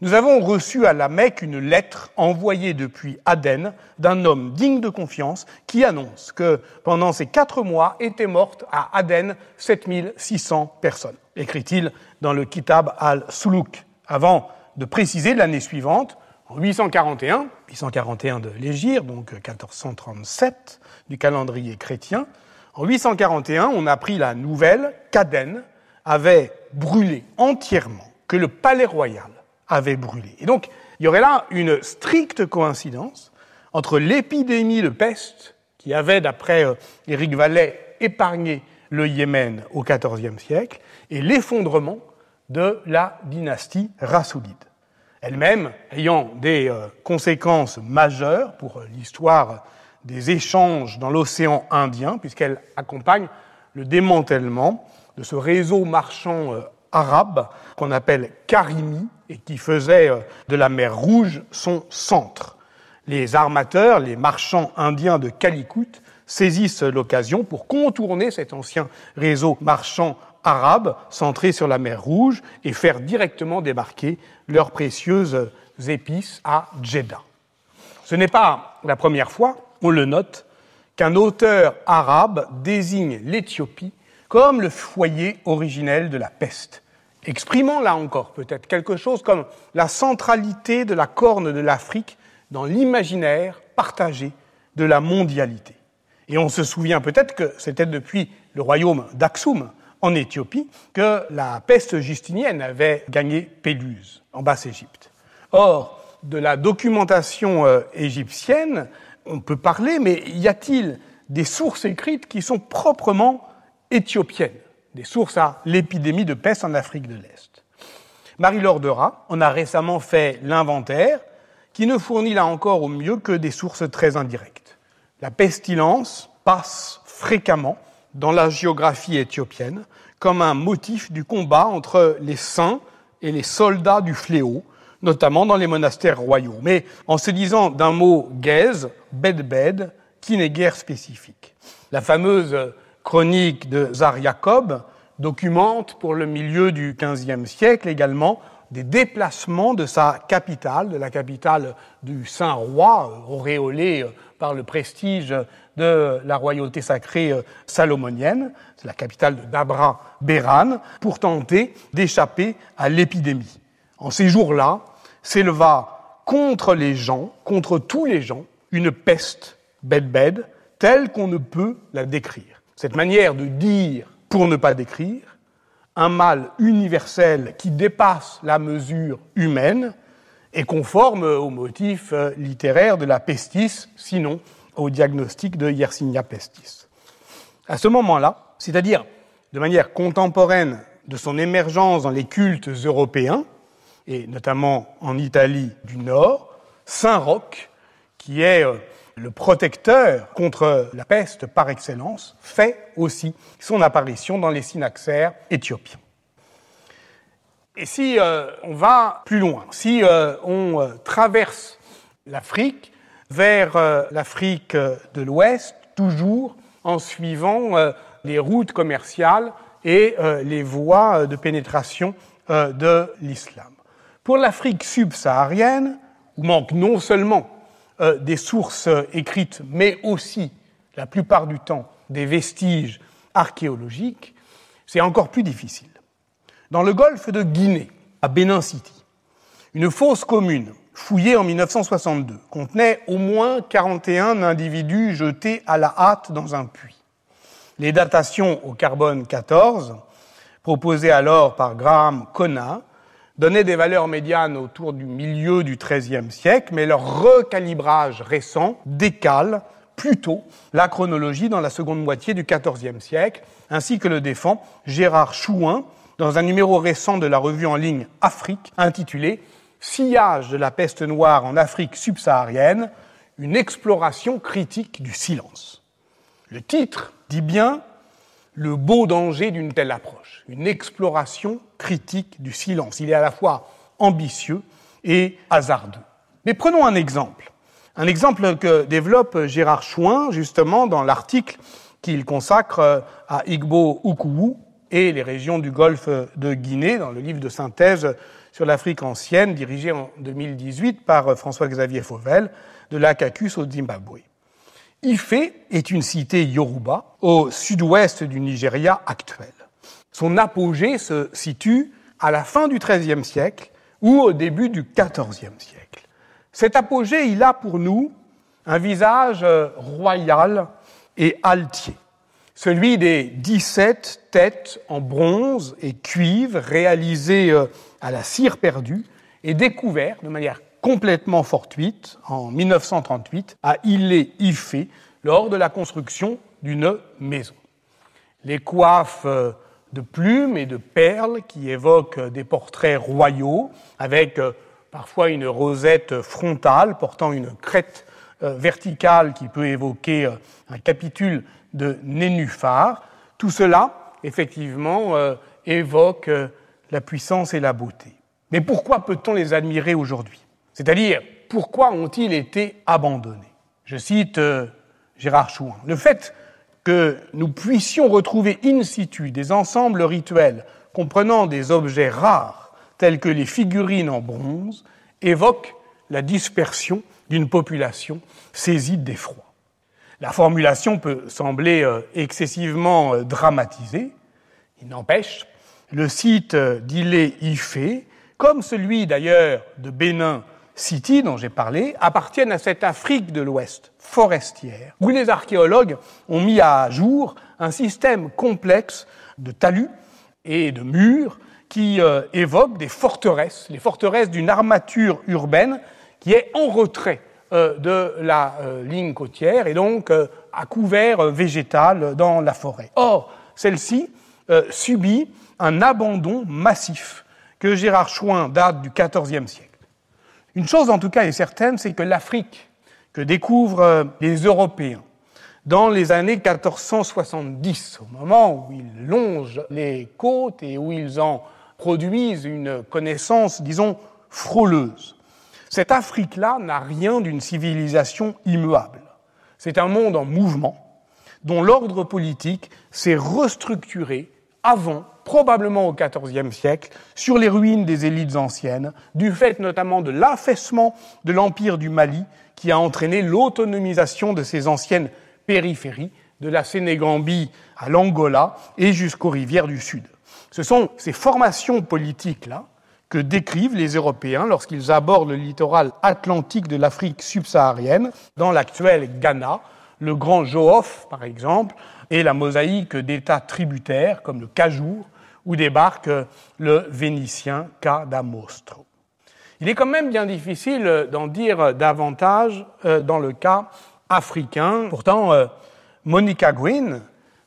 Nous avons reçu à la Mecque une lettre envoyée depuis Aden d'un homme digne de confiance qui annonce que pendant ces quatre mois étaient mortes à Aden 7600 personnes, écrit-il dans le Kitab al-Suluk, avant de préciser l'année suivante, en 841, 841 de l'Égir, donc 1437 du calendrier chrétien, en 841, on a pris la nouvelle qu'Aden avait brûlé entièrement, que le palais royal avait brûlé. Et donc, il y aurait là une stricte coïncidence entre l'épidémie de peste qui avait, d'après euh, Éric Vallet, épargné le Yémen au XIVe siècle et l'effondrement de la dynastie rassoulide, elle-même ayant des euh, conséquences majeures pour l'histoire des échanges dans l'océan Indien, puisqu'elle accompagne le démantèlement de ce réseau marchand euh, arabe qu'on appelle Karimi et qui faisait euh, de la mer Rouge son centre. Les armateurs, les marchands indiens de Calicut saisissent l'occasion pour contourner cet ancien réseau marchand arabe centré sur la mer Rouge et faire directement débarquer leurs précieuses épices à Jeddah. Ce n'est pas la première fois, on le note, qu'un auteur arabe désigne l'Éthiopie comme le foyer originel de la peste, exprimant là encore peut-être quelque chose comme la centralité de la corne de l'Afrique dans l'imaginaire partagé de la mondialité. Et on se souvient peut-être que c'était depuis le royaume d'Aksum en Éthiopie que la peste justinienne avait gagné Péluse en Basse-Égypte. Or, de la documentation euh, égyptienne, on peut parler, mais y a-t-il des sources écrites qui sont proprement éthiopienne, des sources à l'épidémie de peste en Afrique de l'Est? Marie-Laure Dera en a récemment fait l'inventaire, qui ne fournit là encore au mieux que des sources très indirectes. La pestilence passe fréquemment dans la géographie éthiopienne comme un motif du combat entre les saints et les soldats du fléau, notamment dans les monastères royaux, mais en se disant d'un mot gaze, bed-bed, qui n'est guère spécifique. La fameuse chronique de Zar Jacob documente pour le milieu du XVe siècle également des déplacements de sa capitale, de la capitale du Saint-Roi, auréolée par le prestige de la royauté sacrée salomonienne, c'est la capitale de Dabra Béran, pour tenter d'échapper à l'épidémie. En ces jours-là, s'éleva contre les gens, contre tous les gens, une peste, bed-bed, telle qu'on ne peut la décrire cette manière de dire pour ne pas décrire, un mal universel qui dépasse la mesure humaine et conforme au motif euh, littéraire de la pestis, sinon au diagnostic de Yersinia pestis. À ce moment-là, c'est-à-dire de manière contemporaine de son émergence dans les cultes européens, et notamment en Italie du Nord, Saint Roch, qui est euh, le protecteur contre la peste par excellence, fait aussi son apparition dans les synaxaires éthiopiens. Et si euh, on va plus loin, si euh, on traverse l'Afrique vers l'Afrique de l'Ouest, toujours en suivant les routes commerciales et les voies de pénétration de l'islam. Pour l'Afrique subsaharienne, où manque non seulement euh, des sources écrites, mais aussi, la plupart du temps, des vestiges archéologiques, c'est encore plus difficile. Dans le golfe de Guinée, à Benin City, une fosse commune fouillée en 1962 contenait au moins 41 individus jetés à la hâte dans un puits. Les datations au carbone 14, proposées alors par Graham Conner, donnaient des valeurs médianes autour du milieu du XIIIe siècle, mais leur recalibrage récent décale plutôt la chronologie dans la seconde moitié du XIVe siècle, ainsi que le défend Gérard Chouin dans un numéro récent de la revue en ligne Afrique intitulé Sillage de la peste noire en Afrique subsaharienne, une exploration critique du silence. Le titre dit bien le beau danger d'une telle approche, une exploration critique du silence. Il est à la fois ambitieux et hasardeux. Mais prenons un exemple. Un exemple que développe Gérard Chouin, justement, dans l'article qu'il consacre à Igbo Ukuwu et les régions du golfe de Guinée, dans le livre de synthèse sur l'Afrique ancienne, dirigé en 2018 par François-Xavier Fauvel, de l'Akakus au Zimbabwe. Ife est une cité yoruba au sud-ouest du Nigeria actuel. Son apogée se situe à la fin du XIIIe siècle ou au début du XIVe siècle. Cet apogée, il a pour nous un visage euh, royal et altier, celui des 17 têtes en bronze et cuivre réalisées euh, à la cire perdue et découvertes de manière complètement fortuite en 1938 à Ilé-Ifé lors de la construction d'une maison. Les coiffes euh, de plumes et de perles qui évoquent des portraits royaux avec euh, parfois une rosette frontale portant une crête euh, verticale qui peut évoquer un capitule de nénuphar. Tout cela, effectivement, évoque la puissance et la beauté. Mais pourquoi peut-on les admirer aujourd'hui? C'est-à-dire, pourquoi ont-ils été abandonnés? Je cite euh, Gérard Chouin. Le fait que nous puissions retrouver in situ des ensembles rituels comprenant des objets rares tels que les figurines en bronze évoque la dispersion d'une population saisie d'effroi. La formulation peut sembler euh, excessivement euh, dramatisée. Il n'empêche, le site d'Ilé-Ifé, comme celui d'ailleurs de Bénin City dont j'ai parlé appartiennent à cette Afrique de l'Ouest forestière, où les archéologues ont mis à jour un système complexe de talus et de murs qui euh, évoquent des forteresses, les forteresses d'une armature urbaine qui est en retrait euh, de la euh, ligne côtière et donc à couvert végétal dans la forêt. Or, celle-ci subit un abandon massif que Gérard Chouin date du XIVe siècle. Une chose en tout cas est certaine, c'est que l'Afrique que découvrent euh, les Européens dans les années 1470, au moment où ils longent les côtes et où ils en produisent une connaissance, disons, frôleuse. Cette Afrique-là n'a rien d'une civilisation immuable. C'est un monde en mouvement dont l'ordre politique s'est restructuré avant probablement au XIVe siècle, sur les ruines des élites anciennes, du fait notamment de l'affaissement de l'empire du Mali, qui a entraîné l'autonomisation de ces anciennes périphéries, de la Sénégambie à l'Angola et jusqu'aux rivières du Sud. Ce sont ces formations politiques-là que décrivent les Européens lorsqu'ils abordent le littoral atlantique de l'Afrique subsaharienne, dans l'actuel Ghana, le grand Johof, par exemple, et la mosaïque d'États tributaires comme le Cajour, où débarque le Vénitien Cadamostro. Il est quand même bien difficile d'en dire davantage euh, dans le cas africain. Pourtant, euh, Monica Green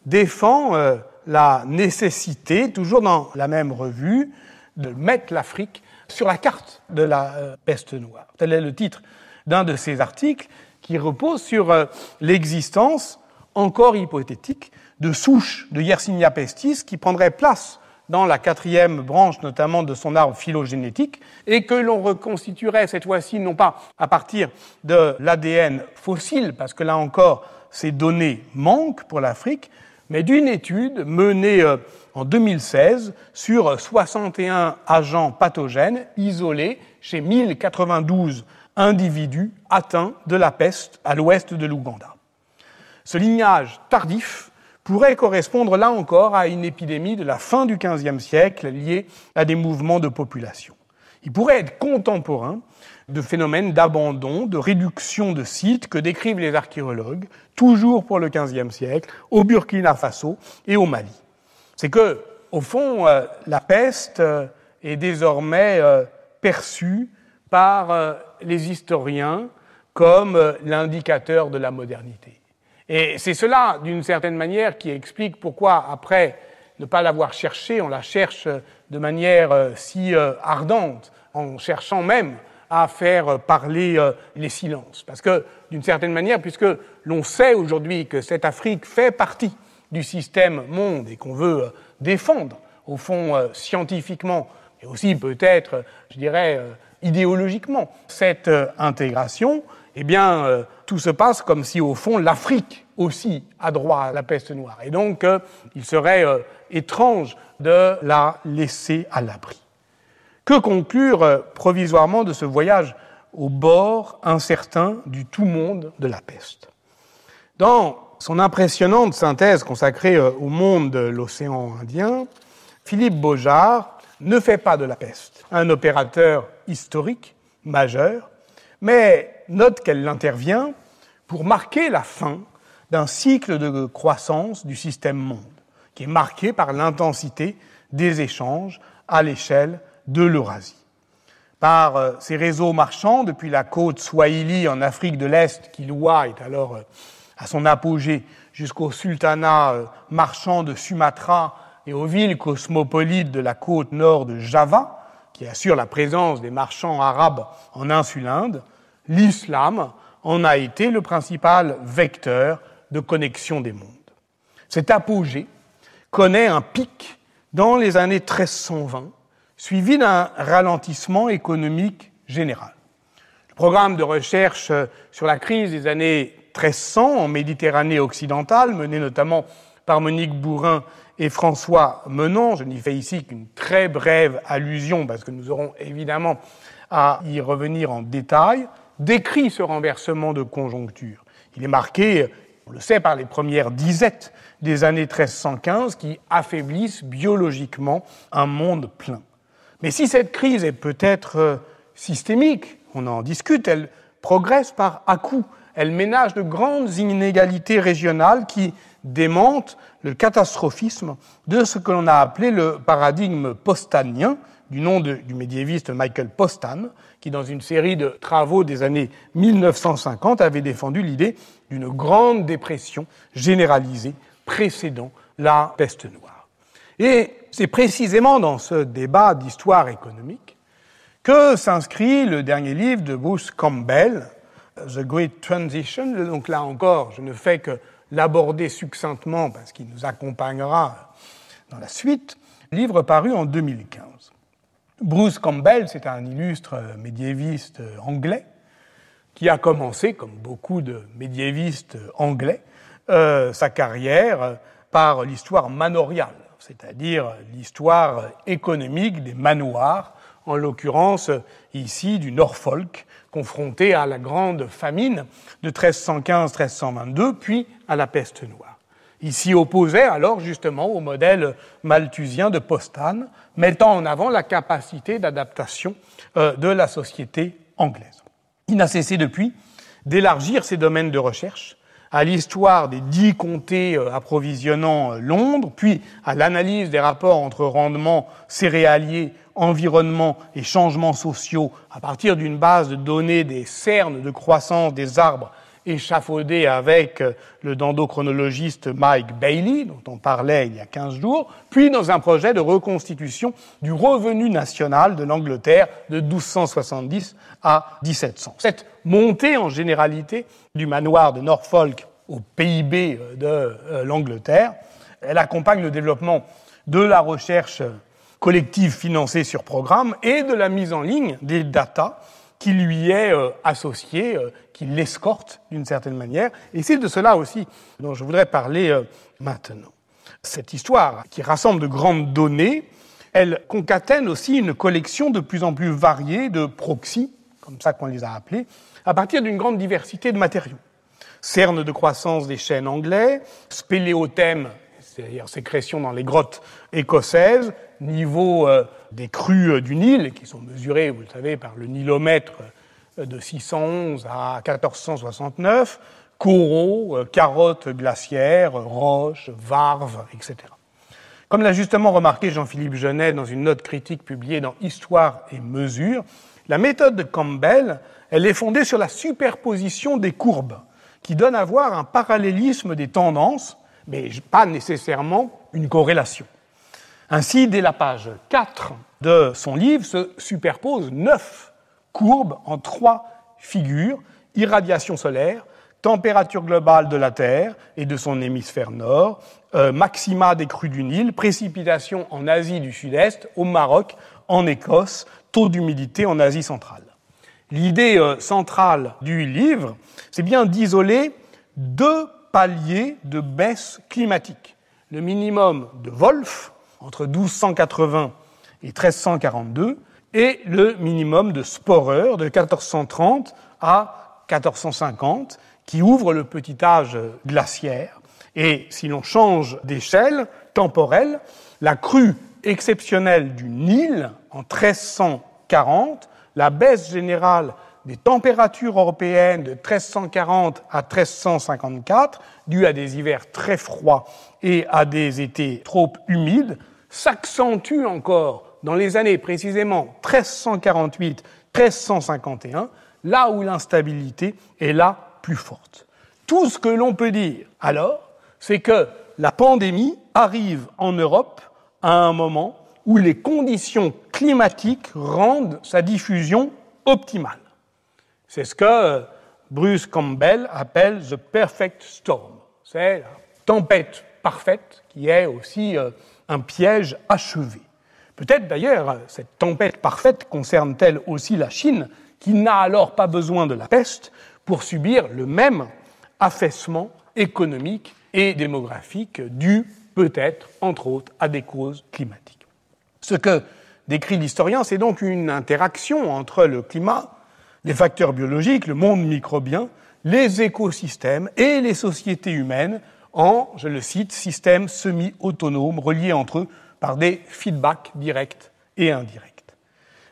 défend euh, la nécessité, toujours dans la même revue, de mettre l'Afrique sur la carte de la peste noire. Tel est le titre d'un de ses articles qui repose sur l'existence, encore hypothétique, de souches de Yersinia pestis qui prendraient place dans la quatrième branche notamment de son arbre phylogénétique, et que l'on reconstituerait cette fois-ci non pas à partir de l'ADN fossile, parce que là encore ces données manquent pour l'Afrique, mais d'une étude menée euh, en 2016 sur 61 agents pathogènes isolés chez 1092 individus atteints de la peste à l'ouest de l'Ouganda. Ce lignage tardif pourrait correspondre là encore à une épidémie de la fin du XVe siècle liée à des mouvements de population. Il pourrait être contemporain de phénomènes d'abandon, de réduction de sites que décrivent les archéologues, toujours pour le XVe siècle, au Burkina Faso et au Mali. C'est que, au fond, euh, la peste euh, est désormais euh, perçue par les historiens comme l'indicateur de la modernité. Et c'est cela, d'une certaine manière, qui explique pourquoi, après ne pas l'avoir cherché, on la cherche de manière si ardente, en cherchant même à faire parler euh, les silences. Parce que, d'une certaine manière, puisque l'on sait aujourd'hui que cette Afrique fait partie du système monde et qu'on veut euh, défendre, au fond, euh, scientifiquement, et aussi peut-être, je dirais, idéologiquement, cette intégration, eh bien, tout se passe comme si, au fond, l'Afrique aussi a droit à la peste noire. Et donc, il serait étrange de la laisser à l'abri. Que conclure euh, provisoirement de ce voyage au bord incertain du tout monde de la peste? Dans son impressionnante synthèse consacrée euh, au monde de l'océan Indien, Philippe Beaujard ne fait pas de la peste un opérateur historique majeur, mais note qu'elle intervient pour marquer la fin d'un cycle de croissance du système monde, qui est marqué par l'intensité des échanges à l'échelle de l'Eurasie. Par euh, ces réseaux marchands, depuis la côte Swahili en Afrique de l'Est, qui loua est alors euh, à son apogée, jusqu'au sultanat euh, marchand de Sumatra et aux villes cosmopolites de la côte nord de Java, qui assure la présence des marchands arabes en insulinde, l'islam en a été le principal vecteur de connexion des mondes. Cet apogée connaît un pic dans les années 1320 suivi d'un ralentissement économique général. Le programme de recherche sur la crise des années 1300 en Méditerranée occidentale, mené notamment par Monique Bourrin et François Menant, je n'y fais ici qu'une très brève allusion parce que nous aurons évidemment à y revenir en détail, décrit ce renversement de conjoncture. Il est marqué, on le sait, par les premières disettes des années 1315 qui affaiblissent biologiquement un monde plein. Mais si cette crise est peut-être euh, systémique, on en discute, elle progresse par à-coups. Elle ménage de grandes inégalités régionales qui démentent le catastrophisme de ce que l'on a appelé le paradigme postanien, du nom du médiéviste Michael Postan, qui, dans une série de travaux des années 1950, avait défendu l'idée d'une grande dépression généralisée précédant la peste noire. Et c'est précisément dans ce débat d'histoire économique que s'inscrit le dernier livre de Bruce Campbell, The Great Transition. Donc là encore, je ne fais que l'aborder succinctement parce qu'il nous accompagnera dans la suite. Livre paru en 2015. Bruce Campbell, c'est un illustre médiéviste anglais qui a commencé, comme beaucoup de médiévistes anglais, euh, sa carrière par l'histoire manoriale c'est-à-dire l'histoire économique des manoirs, en l'occurrence ici du Norfolk, confronté à la grande famine de 1315-1322, puis à la peste noire. Ici opposé alors justement au modèle malthusien de Postane, mettant en avant la capacité d'adaptation euh, de la société anglaise. Il n'a cessé depuis d'élargir ses domaines de recherche à l'histoire des dix comtés euh, approvisionnant euh, Londres, puis à l'analyse des rapports entre rendement céréalier, environnement et changements sociaux à partir d'une base de données des cernes de croissance des arbres échafaudés avec le dendrochronologiste Mike Bailey, dont on parlait il y a 15 jours, puis dans un projet de reconstitution du revenu national de l'Angleterre de 1270 à 1700. Cette montée en généralité du manoir de Norfolk au PIB de euh, l'Angleterre, elle accompagne le développement de la recherche collective financée sur programme et de la mise en ligne des data qui lui est euh, associée, qui l'escorte d'une certaine manière. Et c'est de cela aussi dont je voudrais parler maintenant. Cette histoire qui rassemble de grandes données, elle concatène aussi une collection de plus en plus variée de proxys comme ça qu'on les a appelés, à partir d'une grande diversité de matériaux. Cernes de croissance des chênes anglais, spéléothèmes, c'est-à-dire sécrétion dans les grottes écossaises, niveau euh, des crues euh, du Nil, qui sont mesurées, vous le savez, par le nilomètre euh, de 611 à 1469, coraux, carottes glaciaires, roches, varves, etc. Comme l'a justement remarqué Jean-Philippe Genet dans une note critique publiée dans Histoire et Mesure, la méthode de Campbell, elle est fondée sur la superposition des courbes, qui donne à voir un parallélisme des tendances, mais pas nécessairement une corrélation. Ainsi, dès la page 4 de son livre se superposent neuf courbes en trois figures, irradiation solaire, température globale de la Terre et de son hémisphère nord, euh, maxima des crues du Nil, précipitations en Asie du Sud-Est, au Maroc, en Écosse, taux d'humidité en Asie centrale. L'idée euh, centrale du livre, c'est bien d'isoler deux paliers de baisse climatique. Le minimum de Wolf, entre 1280 et 1342, et le minimum de Sporer, de 1430 à 1450, qui ouvre le petit âge glaciaire. Et si l'on change d'échelle temporelle, la crue exceptionnelle du Nil en 1340, la baisse générale des températures européennes de 1340 à 1354, dues à des hivers très froids et à des étés trop humides, s'accentue encore dans les années précisément 1348-1351, là où l'instabilité est là plus forte. Tout ce que l'on peut dire alors, c'est que la pandémie arrive en Europe à un moment où les conditions climatiques rendent sa diffusion optimale. C'est ce que Bruce Campbell appelle the perfect storm. C'est la tempête parfaite qui est aussi euh, un piège achevé. Peut-être d'ailleurs cette tempête parfaite concerne-t-elle aussi la Chine, qui n'a alors pas besoin de la peste pour subir le même affaissement économique et démographique dû peut-être, entre autres, à des causes climatiques. Ce que décrit l'historien, c'est donc une interaction entre le climat, les facteurs biologiques, le monde microbien, les écosystèmes et les sociétés humaines en, je le cite, systèmes semi-autonomes reliés entre eux par des feedbacks directs et indirects.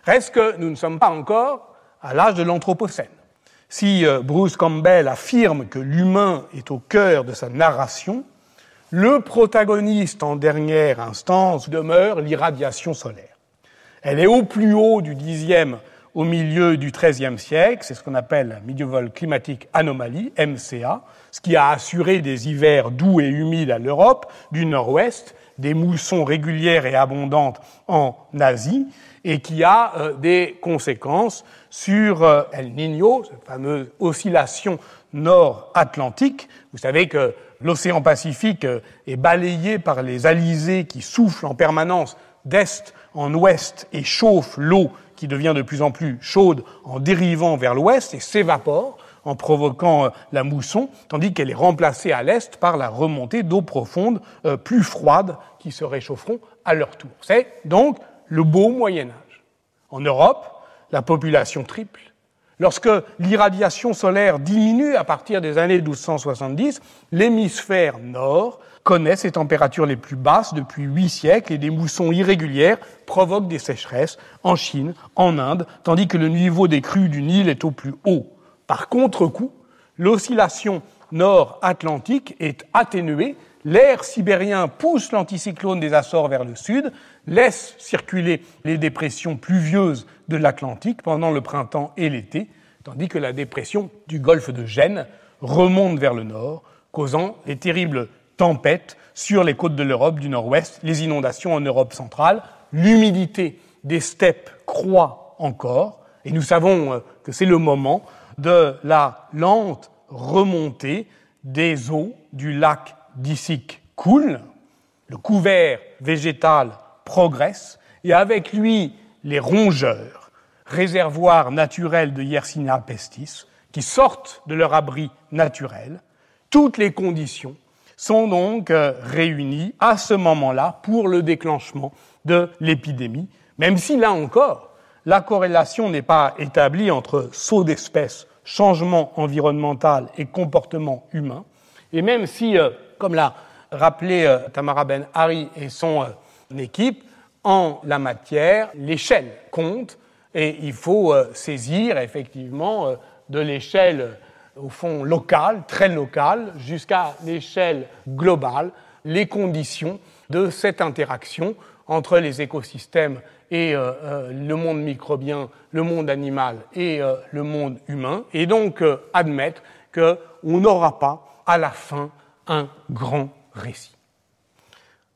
Reste que nous ne sommes pas encore à l'âge de l'Anthropocène. Si euh, Bruce Campbell affirme que l'humain est au cœur de sa narration, le protagoniste en dernière instance demeure l'irradiation solaire. Elle est au plus haut du dixième au milieu du XIIIe siècle, c'est ce qu'on appelle Medieval Climatic Anomaly, MCA, ce qui a assuré des hivers doux et humides à l'Europe du Nord-Ouest, des moussons régulières et abondantes en Asie, et qui a euh, des conséquences sur euh, El Niño, cette fameuse oscillation nord-atlantique. Vous savez que l'océan Pacifique euh, est balayé par les alizés qui soufflent en permanence d'est en ouest et chauffent l'eau qui devient de plus en plus chaude en dérivant vers l'ouest et s'évapore en provoquant la mousson, tandis qu'elle est remplacée à l'est par la remontée d'eau profonde plus froide qui se réchaufferont à leur tour. C'est donc le beau Moyen Âge. En Europe, la population triple. Lorsque l'irradiation solaire diminue à partir des années 1270, l'hémisphère nord connaît ses températures les plus basses depuis huit siècles et des moussons irrégulières provoquent des sécheresses en Chine, en Inde, tandis que le niveau des crues du Nil est au plus haut. Par contre-coup, l'oscillation nord-atlantique est atténuée l'air sibérien pousse l'anticyclone des Açores vers le sud, laisse circuler les dépressions pluvieuses de l'Atlantique pendant le printemps et l'été, tandis que la dépression du golfe de Gênes remonte vers le nord, causant les terribles tempêtes sur les côtes de l'Europe du nord-ouest, les inondations en Europe centrale, l'humidité des steppes croît encore, et nous savons euh, que c'est le moment de la lente remontée des eaux du lac Disic coule, le couvert végétal progresse, et avec lui les rongeurs, réservoirs naturels de Yersinia pestis, qui sortent de leur abri naturel. Toutes les conditions sont donc euh, réunies à ce moment-là pour le déclenchement de l'épidémie, même si là encore, la corrélation n'est pas établie entre saut d'espèce, changement environnemental et comportement humain. Et même si, euh, comme l'a rappelé euh, Tamara Ben Hari et son équipe, en la matière, l'échelle compte et il faut saisir effectivement de l'échelle au fond locale, très locale, jusqu'à l'échelle globale, les conditions de cette interaction entre les écosystèmes et euh, euh, le monde microbien, le monde animal et euh, le monde humain, et donc admettre qu'on n'aura pas à la fin un grand récit.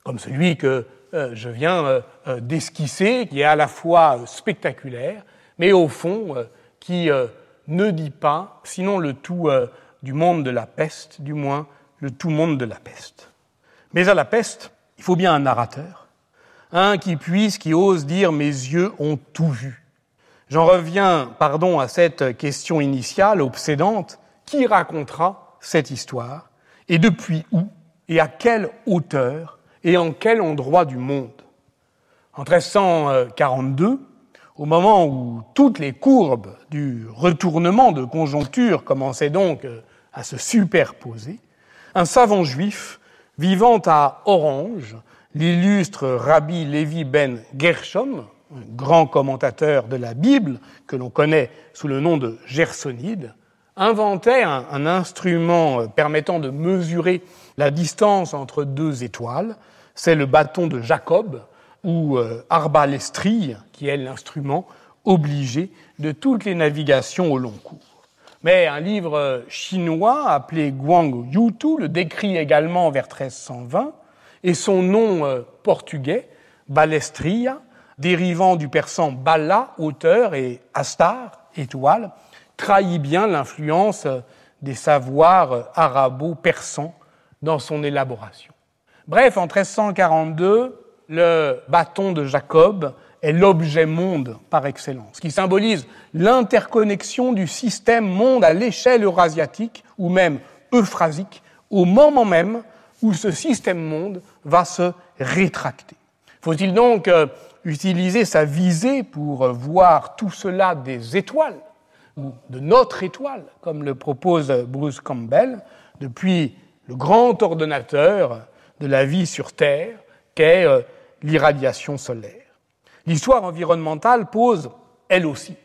Comme celui que je viens d'esquisser, qui est à la fois spectaculaire, mais au fond qui ne dit pas, sinon le tout du monde de la peste, du moins le tout monde de la peste. Mais à la peste, il faut bien un narrateur, un qui puisse, qui ose dire mes yeux ont tout vu. J'en reviens, pardon, à cette question initiale, obsédante, qui racontera cette histoire, et depuis où, et à quelle hauteur, et en quel endroit du monde? En 1342, au moment où toutes les courbes du retournement de conjoncture commençaient donc à se superposer, un savant juif vivant à Orange, l'illustre Rabbi Levi ben Gershom, un grand commentateur de la Bible que l'on connaît sous le nom de Gersonide, inventait un, instrument permettant de mesurer la distance entre deux étoiles. C'est le bâton de Jacob ou euh, qui est l'instrument obligé de toutes les navigations au long cours. Mais un livre chinois appelé Guang Yutu le décrit également vers 1320, et son nom euh, portugais, Balestria, dérivant du persan bala, auteur, et astar, étoile, trahit bien l'influence euh, des savoirs euh, arabo-persans dans son élaboration. Bref, en 1342, le bâton de Jacob est l'objet monde par excellence, qui symbolise l'interconnexion du système monde à l'échelle eurasiatique ou même euphrasique, au moment même où ce système monde va se rétracter. Faut-il donc euh, utiliser sa visée pour euh, voir tout cela des étoiles, ou de notre étoile, comme le propose Bruce Campbell, depuis le grand ordonnateur de la vie sur Terre, qu'est euh, l'irradiation solaire? L'histoire environnementale pose, elle aussi,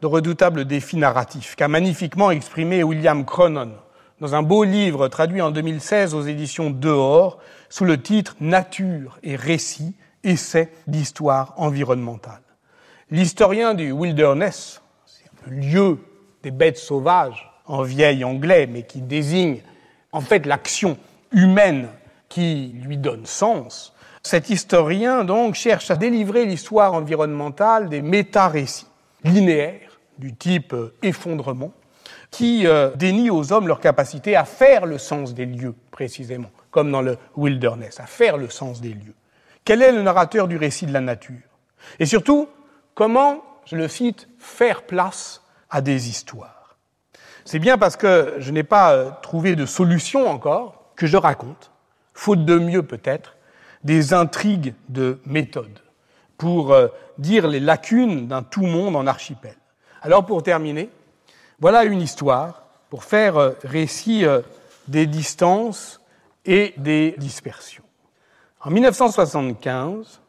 de redoutables défis narratifs qu'a magnifiquement exprimé William Cronon dans un beau livre traduit en 2016 aux éditions Dehors sous le titre Nature et récit, essai d'histoire environnementale. L'historien du wilderness, le lieu des bêtes sauvages en vieil anglais, mais qui désigne en fait l'action humaine qui lui donne sens, cet historien, donc, cherche à délivrer l'histoire environnementale des méta-récits linéaires du type euh, effondrement, qui euh, dénient aux hommes leur capacité à faire le sens des lieux, précisément, comme dans le wilderness, à faire le sens des lieux. Quel est le narrateur du récit de la nature? Et surtout, comment, je le cite, faire place à des histoires? C'est bien parce que je n'ai pas euh, trouvé de solution encore que je raconte, faute de mieux peut-être, des intrigues de méthode pour euh, dire les lacunes d'un tout monde en archipel. Alors pour terminer, voilà une histoire pour faire euh, récit euh, des distances et des dispersions. En 1975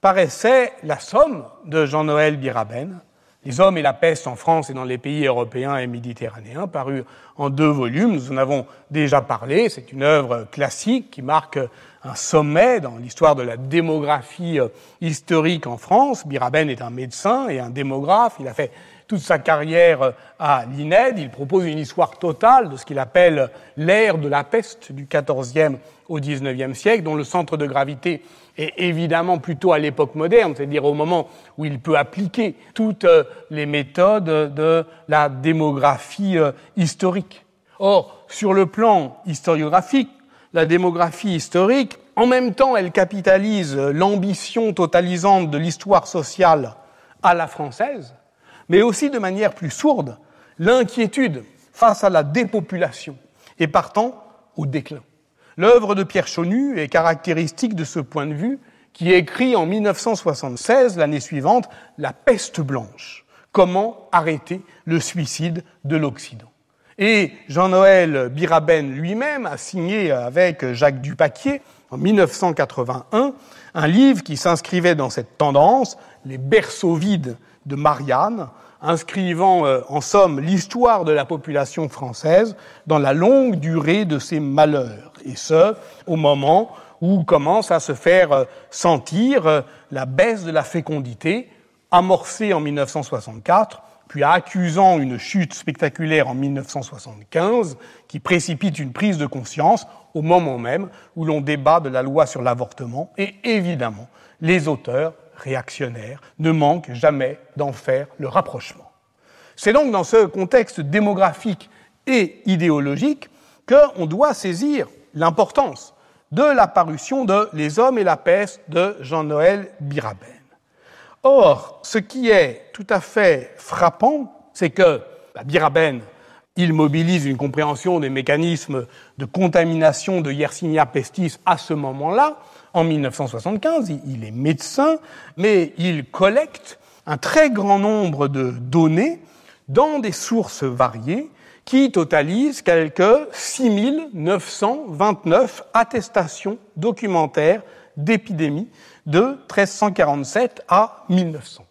paraissait la somme de Jean-Noël Biraben, Les hommes et la peste en France et dans les pays européens et méditerranéens, paru en deux volumes. Nous en avons déjà parlé. C'est une œuvre classique qui marque un sommet dans l'histoire de la démographie euh, historique en France. Biraben est un médecin et un démographe. Il a fait toute sa carrière euh, à l'INED. Il propose une histoire totale de ce qu'il appelle l'ère de la peste du XIVe au XIXe siècle, dont le centre de gravité est évidemment plutôt à l'époque moderne, c'est-à-dire au moment où il peut appliquer toutes euh, les méthodes de la démographie historique. Or, sur le plan historiographique, la démographie historique, en même temps elle capitalise l'ambition totalisante de l'histoire sociale à la française, mais aussi de manière plus sourde l'inquiétude face à la dépopulation et partant au déclin. L'œuvre de Pierre Chaunu est caractéristique de ce point de vue qui écrit en 1976, l'année suivante, La peste blanche. Comment arrêter le suicide de l'Occident? Et Jean-Noël Biraben lui-même a signé avec Jacques Dupaquier, en 1981, un livre qui s'inscrivait dans cette tendance, Les berceaux vides de Marianne, inscrivant euh, en somme l'histoire de la population française dans la longue durée de ses malheurs, et ce, au moment où commence à se faire euh, sentir euh, la baisse de la fécondité, amorcée en 1964, puis accusant une chute spectaculaire en 1975, qui précipite une prise de conscience au moment même où l'on débat de la loi sur l'avortement, et évidemment, les auteurs réactionnaires ne manquent jamais d'en faire le rapprochement. C'est donc dans ce contexte démographique et idéologique qu'on doit saisir l'importance de la parution de Les hommes et la peste de Jean-Noël Biraben. Or, ce qui est tout à fait frappant, c'est que bah, Biraben, il mobilise une compréhension des mécanismes de contamination de Yersinia pestis à ce moment-là, en 1975. Il est médecin, mais il collecte un très grand nombre de données dans des sources variées qui totalisent quelques 6929 attestations documentaires d'épidémie de 1347 à 1900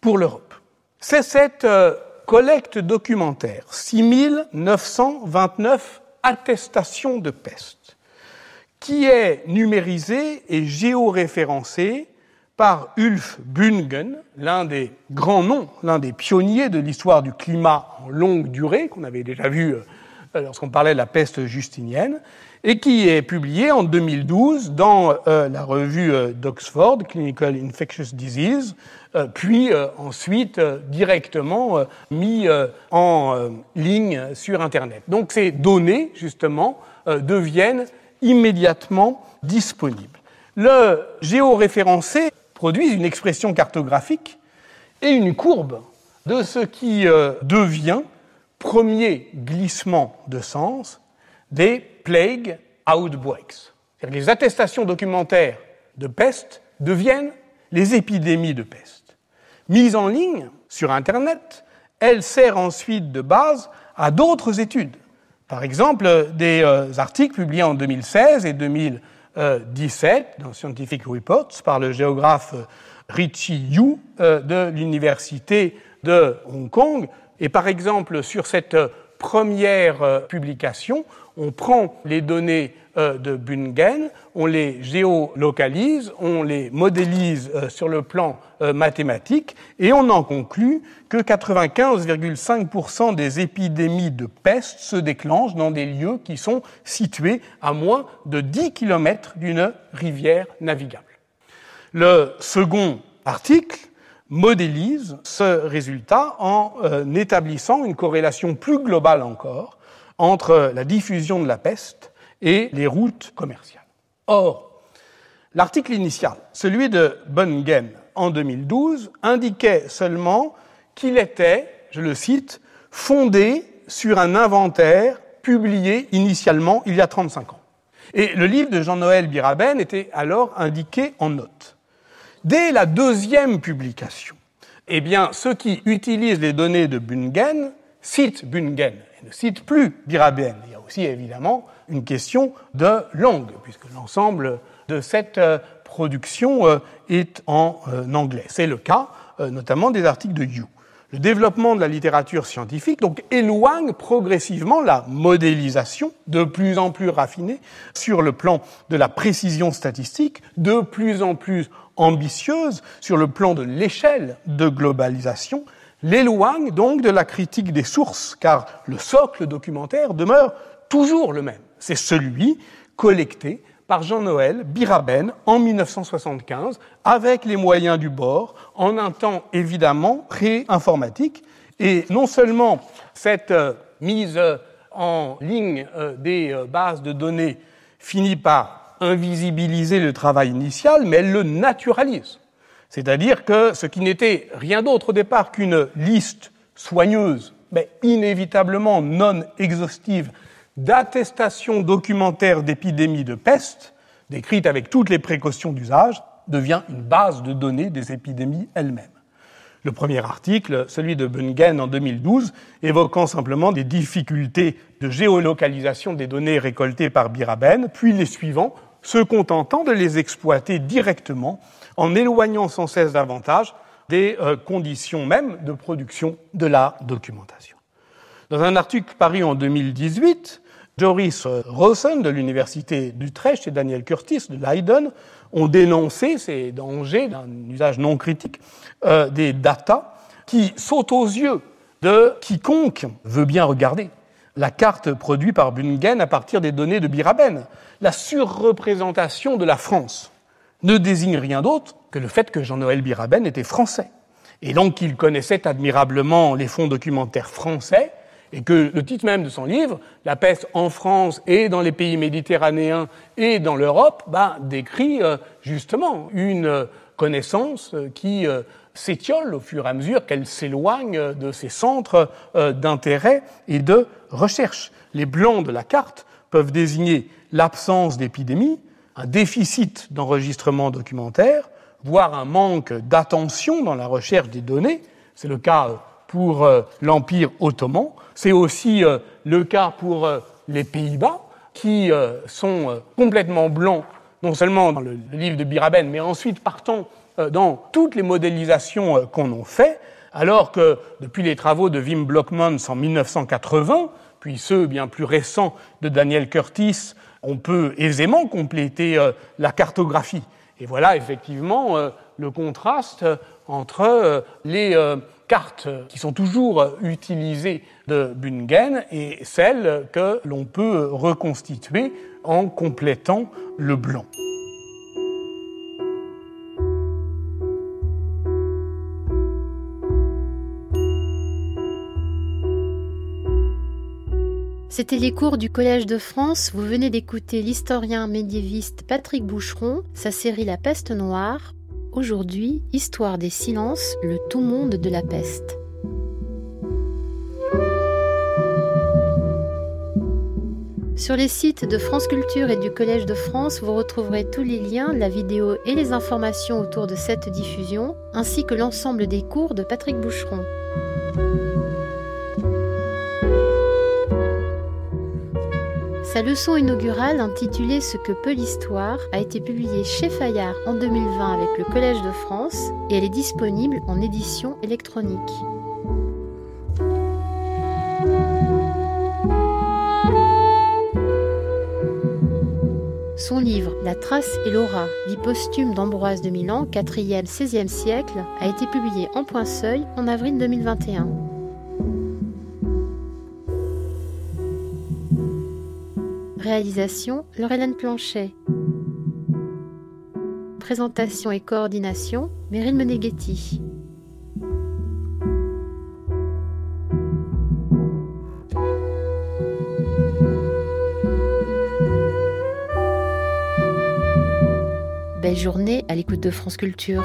pour l'Europe. C'est cette euh, collecte documentaire, 6929 attestations de peste, qui est numérisée et géoréférencée par Ulf Bungen, l'un des grands noms, l'un des pionniers de l'histoire du climat en longue durée, qu'on avait déjà vu euh, lorsqu'on parlait de la peste justinienne, et qui est publié en 2012 dans euh, la revue euh, d'Oxford, Clinical Infectious Disease, puis ensuite directement mis en ligne sur Internet. Donc ces données, justement, deviennent immédiatement disponibles. Le géoréférencé produit une expression cartographique et une courbe de ce qui devient premier glissement de sens des plague outbreaks. Les attestations documentaires de peste deviennent les épidémies de peste. Mise en ligne sur Internet, elle sert ensuite de base à d'autres études. Par exemple, des euh, articles publiés en 2016 et 2017 dans Scientific Reports par le géographe euh, Richie Yu euh, de l'Université de Hong Kong. Et par exemple, sur cette première publication, on prend les données euh, de Bungen, on les géolocalise, on les modélise euh, sur le plan euh, mathématique et on en conclut que 95,5% des épidémies de peste se déclenchent dans des lieux qui sont situés à moins de 10 km d'une rivière navigable. Le second article modélise ce résultat en établissant une corrélation plus globale encore entre la diffusion de la peste et les routes commerciales. Or, l'article initial, celui de Bungen en 2012, indiquait seulement qu'il était, je le cite, fondé sur un inventaire publié initialement il y a 35 ans. Et le livre de Jean-Noël Biraben était alors indiqué en note. Dès la deuxième publication, eh bien, ceux qui utilisent les données de Bungen citent Bungen ne cite plus Biraben. Il y a aussi évidemment une question de langue, puisque l'ensemble de cette euh, production euh, est en euh, anglais. C'est le cas notamment des articles de You. Le développement de la littérature scientifique donc éloigne progressivement la modélisation de plus en plus raffinée sur le plan de la précision statistique, de plus en plus ambitieuse sur le plan de l'échelle de globalisation l'éloigne donc de la critique des sources, car le socle documentaire demeure toujours le même. C'est celui collecté par Jean-Noël Biraben en 1975, avec les moyens du bord, en un temps évidemment pré-informatique. Et non seulement cette euh, mise en ligne euh, des euh, bases de données finit par invisibiliser le travail initial, mais elle le naturalise. C'est-à-dire que ce qui n'était rien d'autre au départ qu'une liste soigneuse, mais inévitablement non exhaustive, d'attestations documentaires d'épidémies de peste, décrite avec toutes les précautions d'usage, devient une base de données des épidémies elles-mêmes. Le premier article, celui de Bungen en 2012, évoquant simplement des difficultés de géolocalisation des données récoltées par Biraben, puis les suivants, se contentant de les exploiter directement en éloignant sans cesse davantage des euh, conditions même de production de la documentation. Dans un article paru en 2018, Joris Rosen de l'Université d'Utrecht et Daniel Curtis de Leiden ont dénoncé ces dangers d'un usage non critique euh, des data qui sautent aux yeux de quiconque veut bien regarder la carte produite par Bungen à partir des données de Biraben. La surreprésentation de la France ne désigne rien d'autre que le fait que Jean-Noël Biraben était français. Et donc qu'il connaissait admirablement les fonds documentaires français, et que le titre même de son livre, La peste en France et dans les pays méditerranéens et dans l'Europe, bah, décrit euh, justement une connaissance qui euh, s'étiole au fur et à mesure qu'elle s'éloigne de ses centres euh, d'intérêt et de recherche. Les blancs de la carte peuvent désigner l'absence d'épidémie, un déficit d'enregistrement documentaire, voire un manque d'attention dans la recherche des données. C'est le cas euh, pour euh, l'Empire ottoman. C'est aussi le cas pour les Pays-Bas, qui sont complètement blancs, non seulement dans le livre de Biraben, mais ensuite partant euh, dans toutes les modélisations euh, qu'on a fait, alors que depuis les travaux de Wim Blockmans en 1980, puis ceux bien plus récents de Daniel Curtis, on peut aisément compléter euh, la cartographie. Et voilà effectivement le contraste entre les cartes qui sont toujours utilisées de Bungen et celles que l'on peut reconstituer en complétant le blanc. C'était les cours du Collège de France. Vous venez d'écouter l'historien médiéviste Patrick Boucheron, sa série La peste noire. Aujourd'hui, Histoire des silences, le tout monde de la peste. Sur les sites de France Culture et du Collège de France, vous retrouverez tous les liens, la vidéo et les informations autour de cette diffusion, ainsi que l'ensemble des cours de Patrick Boucheron. Sa leçon inaugurale intitulée Ce que peut l'histoire a été publiée chez Fayard en 2020 avec le Collège de France et elle est disponible en édition électronique. Son livre La trace et l'aura, vie posthume d'Ambroise de Milan, 4e, 16e siècle, a été publié en point seuil en avril 2021. Réalisation Laurelène Planchet. Présentation et coordination Meryl Meneghetti. Belle journée à l'écoute de France Culture.